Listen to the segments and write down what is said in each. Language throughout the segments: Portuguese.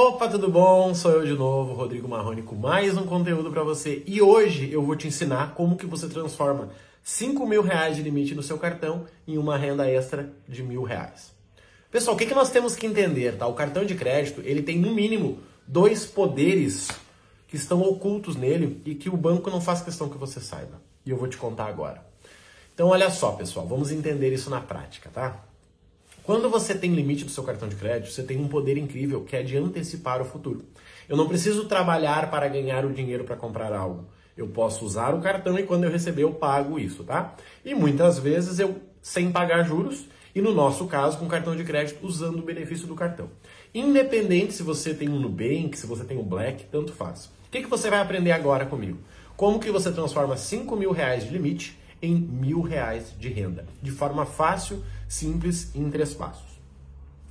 Opa, tudo bom? Sou eu de novo, Rodrigo Marrone, com mais um conteúdo para você. E hoje eu vou te ensinar como que você transforma 5 mil reais de limite no seu cartão em uma renda extra de mil reais. Pessoal, o que, que nós temos que entender? Tá? O cartão de crédito ele tem no mínimo dois poderes que estão ocultos nele e que o banco não faz questão que você saiba. E eu vou te contar agora. Então, olha só, pessoal, vamos entender isso na prática, tá? Quando você tem limite do seu cartão de crédito, você tem um poder incrível que é de antecipar o futuro. Eu não preciso trabalhar para ganhar o dinheiro para comprar algo. Eu posso usar o cartão e quando eu receber eu pago isso, tá? E muitas vezes eu sem pagar juros e no nosso caso com cartão de crédito usando o benefício do cartão. Independente se você tem um Nubank, se você tem um Black, tanto faz. O que, que você vai aprender agora comigo? Como que você transforma 5 mil reais de limite em mil reais de renda, de forma fácil, simples e em três passos.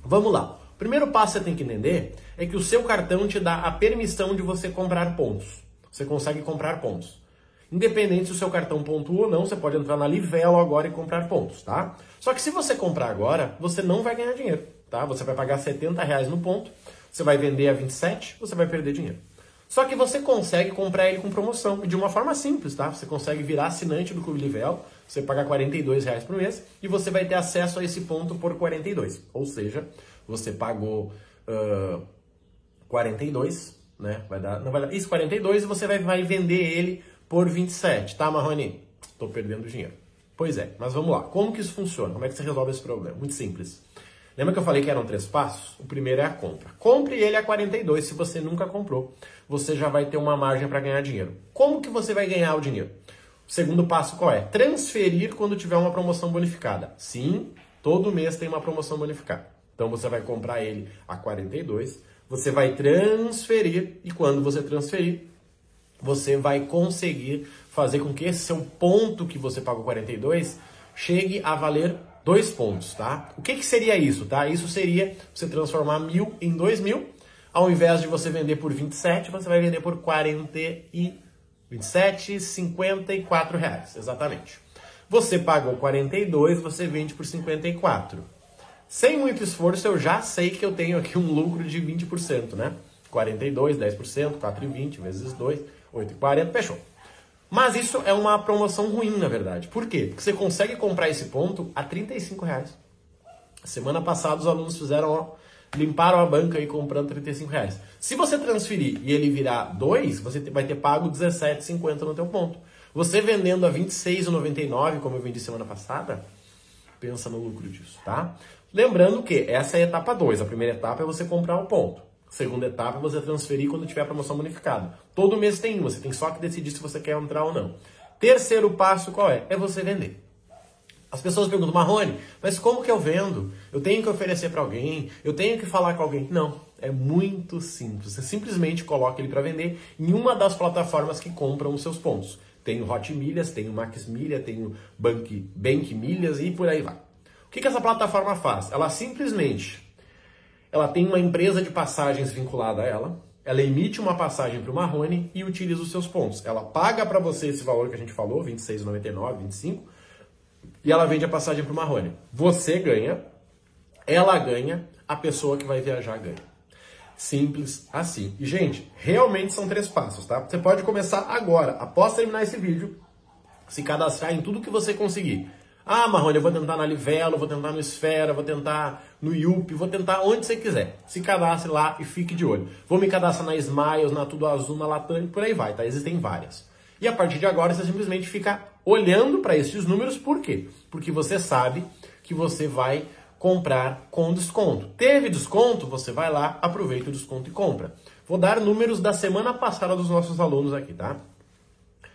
Vamos lá. O primeiro passo que você tem que entender é que o seu cartão te dá a permissão de você comprar pontos. Você consegue comprar pontos. Independente se o seu cartão pontua ou não, você pode entrar na Livelo agora e comprar pontos, tá? Só que se você comprar agora, você não vai ganhar dinheiro, tá? Você vai pagar 70 reais no ponto, você vai vender a 27, você vai perder dinheiro. Só que você consegue comprar ele com promoção, de uma forma simples, tá? Você consegue virar assinante do Clube Livelo, você pagar 42 reais por mês e você vai ter acesso a esse ponto por 42. Ou seja, você pagou uh, 42, né? Vai dar, não vai dar, isso 42 e você vai, vai vender ele por 27, tá, Marrone? Tô perdendo dinheiro. Pois é, mas vamos lá. Como que isso funciona? Como é que você resolve esse problema? Muito simples. Lembra que eu falei que eram três passos? O primeiro é a compra. Compre ele a 42 se você nunca comprou. Você já vai ter uma margem para ganhar dinheiro. Como que você vai ganhar o dinheiro? O segundo passo qual é? Transferir quando tiver uma promoção bonificada. Sim, todo mês tem uma promoção bonificada. Então você vai comprar ele a 42, você vai transferir e quando você transferir, você vai conseguir fazer com que esse seu ponto que você pagou 42 chegue a valer dois pontos, tá? O que, que seria isso, tá? Isso seria você transformar mil em dois mil. Ao invés de você vender por 27, você vai vender por 40 e 27, 54 reais, exatamente. Você pagou 42, você vende por 54. Sem muito esforço, eu já sei que eu tenho aqui um lucro de 20%, né? 42, 10%, 4,20 vezes 2, 8,40, fechou. Mas isso é uma promoção ruim, na verdade. Por quê? Porque você consegue comprar esse ponto a 35 reais. Semana passada os alunos fizeram, ó, limparam a banca aí comprando 35 reais. Se você transferir e ele virar 2, você vai ter pago 17,50 no teu ponto. Você vendendo a 26,99, como eu vendi semana passada, pensa no lucro disso, tá? Lembrando que essa é a etapa 2. A primeira etapa é você comprar o ponto. Segunda etapa, você transferir quando tiver promoção bonificada. Todo mês tem uma, você tem só que decidir se você quer entrar ou não. Terceiro passo qual é? É você vender. As pessoas perguntam, Marrone, mas como que eu vendo? Eu tenho que oferecer para alguém? Eu tenho que falar com alguém? Não, é muito simples. Você simplesmente coloca ele para vender em uma das plataformas que compram os seus pontos. Tem o Hot Milhas, tem o Max Milha, tem o Bank, Bank Milhas e por aí vai. O que, que essa plataforma faz? Ela simplesmente ela tem uma empresa de passagens vinculada a ela, ela emite uma passagem para o Marrone e utiliza os seus pontos. Ela paga para você esse valor que a gente falou, 26,99, 25, e ela vende a passagem para o Marrone. Você ganha, ela ganha, a pessoa que vai viajar ganha. Simples assim. E, gente, realmente são três passos, tá? Você pode começar agora, após terminar esse vídeo, se cadastrar em tudo que você conseguir. Ah, Marrone, eu vou tentar na Livelo, vou tentar no Esfera, vou tentar no Yup, vou tentar onde você quiser. Se cadastre lá e fique de olho. Vou me cadastrar na Smiles, na Tudo Azul, na Latam e por aí vai, tá? Existem várias. E a partir de agora você simplesmente fica olhando para esses números, por quê? Porque você sabe que você vai comprar com desconto. Teve desconto? Você vai lá, aproveita o desconto e compra. Vou dar números da semana passada dos nossos alunos aqui, tá?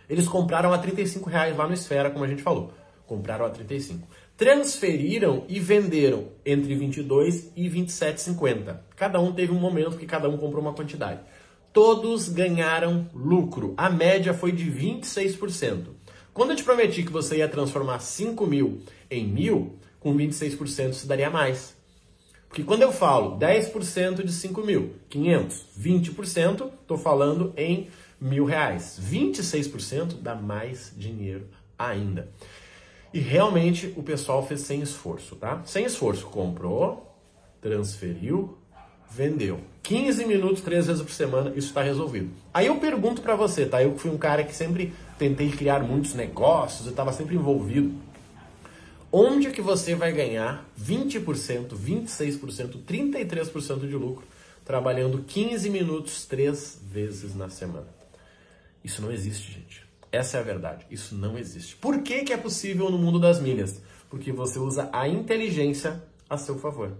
Eles compraram a 35 reais lá no Esfera, como a gente falou compraram a 35. Transferiram e venderam entre 22 e 27,50. Cada um teve um momento que cada um comprou uma quantidade. Todos ganharam lucro. A média foi de 26%. Quando eu te prometi que você ia transformar 5 mil em mil, com 26% se daria mais. Porque quando eu falo 10% de 5 mil, 500, 20%, estou falando em mil reais. 26% dá mais dinheiro ainda. E realmente o pessoal fez sem esforço, tá? Sem esforço, comprou, transferiu, vendeu. 15 minutos, três vezes por semana, isso está resolvido. Aí eu pergunto para você, tá? Eu fui um cara que sempre tentei criar muitos negócios, eu estava sempre envolvido. Onde que você vai ganhar 20%, 26%, 33% de lucro trabalhando 15 minutos três vezes na semana? Isso não existe, gente. Essa é a verdade. Isso não existe. Por que, que é possível no mundo das milhas? Porque você usa a inteligência a seu favor.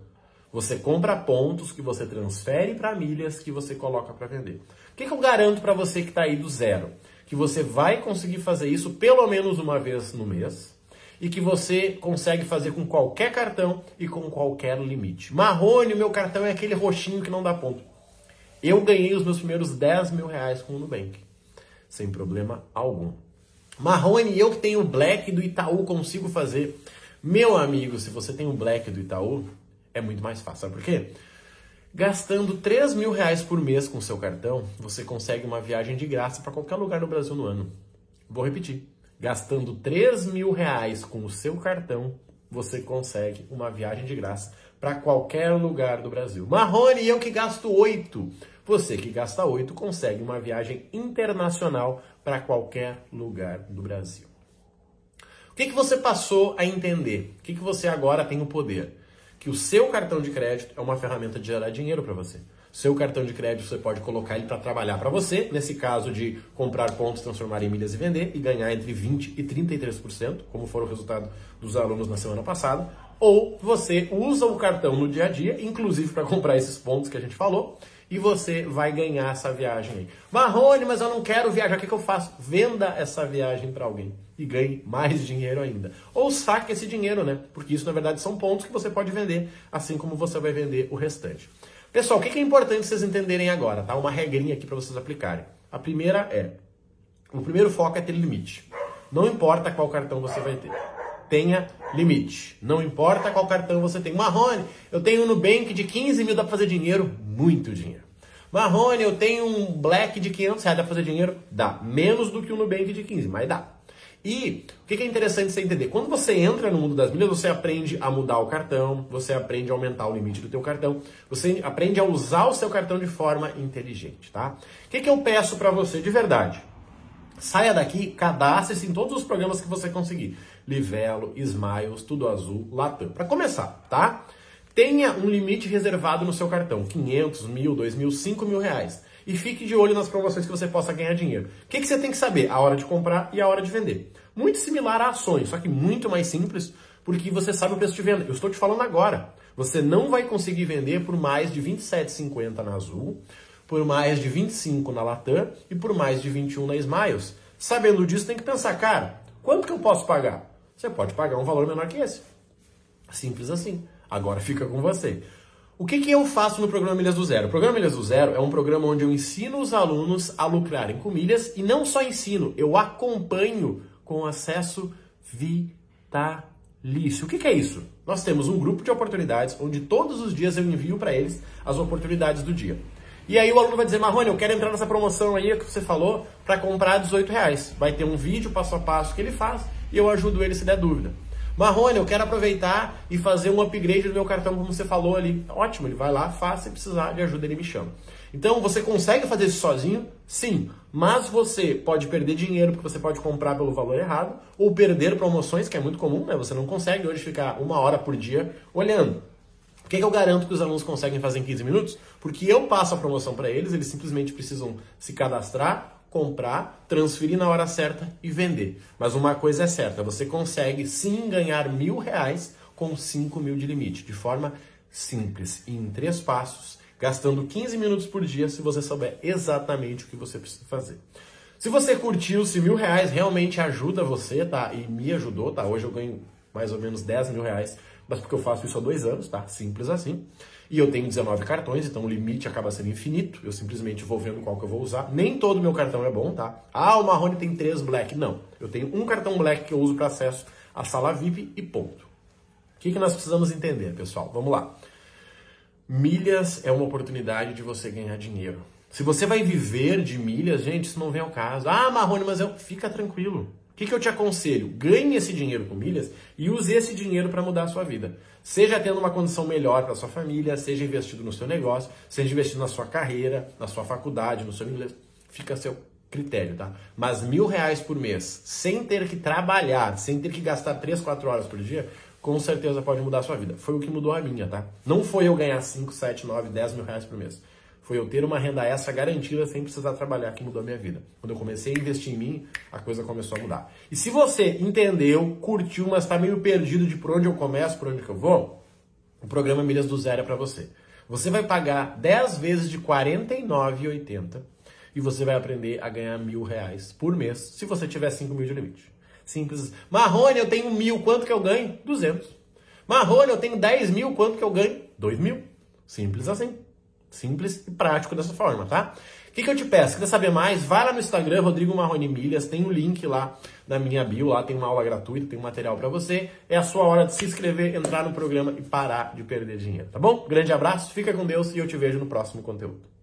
Você compra pontos que você transfere para milhas que você coloca para vender. O que, que eu garanto para você que está aí do zero? Que você vai conseguir fazer isso pelo menos uma vez no mês e que você consegue fazer com qualquer cartão e com qualquer limite. Marrone, meu cartão é aquele roxinho que não dá ponto. Eu ganhei os meus primeiros 10 mil reais com o Nubank, sem problema algum. Marrone, eu que tenho o Black do Itaú consigo fazer. Meu amigo, se você tem o Black do Itaú, é muito mais fácil. Sabe por quê? Gastando 3 mil reais por mês com seu cartão, você consegue uma viagem de graça para qualquer lugar no Brasil no ano. Vou repetir. Gastando 3 mil reais com o seu cartão, você consegue uma viagem de graça para qualquer lugar do Brasil. Marrone, eu que gasto 8. Você que gasta 8 consegue uma viagem internacional para qualquer lugar do Brasil. O que, que você passou a entender? O que, que você agora tem o poder? que o seu cartão de crédito é uma ferramenta de gerar dinheiro para você. Seu cartão de crédito você pode colocar ele para trabalhar para você, nesse caso de comprar pontos, transformar em milhas e vender e ganhar entre 20 e 33%, como foi o resultado dos alunos na semana passada. Ou você usa o cartão no dia a dia, inclusive para comprar esses pontos que a gente falou, e você vai ganhar essa viagem aí. Marrone, mas eu não quero viajar, o que, que eu faço? Venda essa viagem para alguém e ganhe mais dinheiro ainda. Ou saque esse dinheiro, né? Porque isso na verdade são pontos que você pode vender, assim como você vai vender o restante. Pessoal, o que é importante vocês entenderem agora, tá? Uma regrinha aqui para vocês aplicarem. A primeira é: o primeiro foco é ter limite. Não importa qual cartão você vai ter. Tenha limite. Não importa qual cartão você tem. Marrone, eu tenho um Nubank de 15 mil, dá pra fazer dinheiro? Muito dinheiro. Marrone, eu tenho um Black de 500 reais, dá pra fazer dinheiro? Dá. Menos do que o Nubank de 15, mas dá. E o que é interessante você entender? Quando você entra no mundo das milhas, você aprende a mudar o cartão, você aprende a aumentar o limite do teu cartão, você aprende a usar o seu cartão de forma inteligente, tá? O que, que eu peço para você de verdade? Saia daqui, cadastre-se em todos os programas que você conseguir. Livelo, Smiles, Tudo Azul, Latam. Para começar, tá? Tenha um limite reservado no seu cartão, 500, mil, 2 mil, 5 mil reais e fique de olho nas promoções que você possa ganhar dinheiro. O que, que você tem que saber? A hora de comprar e a hora de vender. Muito similar a ações, só que muito mais simples, porque você sabe o preço de venda. Eu estou te falando agora. Você não vai conseguir vender por mais de R$ 27,50 na Azul, por mais de 25 na Latam e por mais de 21 na Smiles. Sabendo disso, tem que pensar, cara, quanto que eu posso pagar? Você pode pagar um valor menor que esse. Simples assim. Agora fica com você. O que, que eu faço no programa Milhas do Zero? O programa Milhas do Zero é um programa onde eu ensino os alunos a lucrarem com milhas e não só ensino, eu acompanho com acesso vitalício. O que, que é isso? Nós temos um grupo de oportunidades onde todos os dias eu envio para eles as oportunidades do dia. E aí o aluno vai dizer, Marrone, eu quero entrar nessa promoção aí que você falou para comprar 18 reais. Vai ter um vídeo passo a passo que ele faz e eu ajudo ele se der dúvida. Marrone, eu quero aproveitar e fazer um upgrade do meu cartão, como você falou ali. Ótimo, ele vai lá, faz, se precisar de ajuda, ele me chama. Então, você consegue fazer isso sozinho? Sim, mas você pode perder dinheiro porque você pode comprar pelo valor errado, ou perder promoções, que é muito comum, né? Você não consegue hoje ficar uma hora por dia olhando. O que, que eu garanto que os alunos conseguem fazer em 15 minutos? Porque eu passo a promoção para eles, eles simplesmente precisam se cadastrar, comprar, transferir na hora certa e vender. Mas uma coisa é certa, você consegue sim ganhar mil reais com 5 mil de limite, de forma simples, em três passos, gastando 15 minutos por dia se você souber exatamente o que você precisa fazer. Se você curtiu, se mil reais realmente ajuda você, tá? E me ajudou, tá? Hoje eu ganho mais ou menos 10 mil reais, mas porque eu faço isso há dois anos, tá? Simples assim. E eu tenho 19 cartões, então o limite acaba sendo infinito. Eu simplesmente vou vendo qual que eu vou usar. Nem todo meu cartão é bom, tá? Ah, o Marrone tem três Black. Não. Eu tenho um cartão Black que eu uso para acesso à sala VIP e ponto. O que, que nós precisamos entender, pessoal? Vamos lá. Milhas é uma oportunidade de você ganhar dinheiro. Se você vai viver de milhas, gente, isso não vem ao caso. Ah, Marrone, mas eu... fica tranquilo. O que, que eu te aconselho? Ganhe esse dinheiro com milhas e use esse dinheiro para mudar a sua vida. Seja tendo uma condição melhor para sua família, seja investido no seu negócio, seja investido na sua carreira, na sua faculdade, no seu inglês. Fica a seu critério, tá? Mas mil reais por mês, sem ter que trabalhar, sem ter que gastar 3, 4 horas por dia, com certeza pode mudar a sua vida. Foi o que mudou a minha, tá? Não foi eu ganhar 5, 7, 9, 10 mil reais por mês. Foi eu ter uma renda extra garantida sem precisar trabalhar que mudou a minha vida. Quando eu comecei a investir em mim, a coisa começou a mudar. E se você entendeu, curtiu, mas está meio perdido de por onde eu começo, por onde que eu vou, o programa Milhas do Zero é para você. Você vai pagar 10 vezes de R$ 49,80 e você vai aprender a ganhar mil reais por mês se você tiver 5 mil de limite. Simples. Marrone, eu tenho mil, quanto que eu ganho? 200. Marrone, eu tenho 10 mil, quanto que eu ganho? 2 mil. Simples assim. Simples e prático dessa forma, tá? O que, que eu te peço? Quer saber mais? Vai lá no Instagram, Rodrigo Marrone Milhas, tem um link lá na minha bio, lá tem uma aula gratuita, tem um material para você. É a sua hora de se inscrever, entrar no programa e parar de perder dinheiro, tá bom? Grande abraço, fica com Deus e eu te vejo no próximo conteúdo.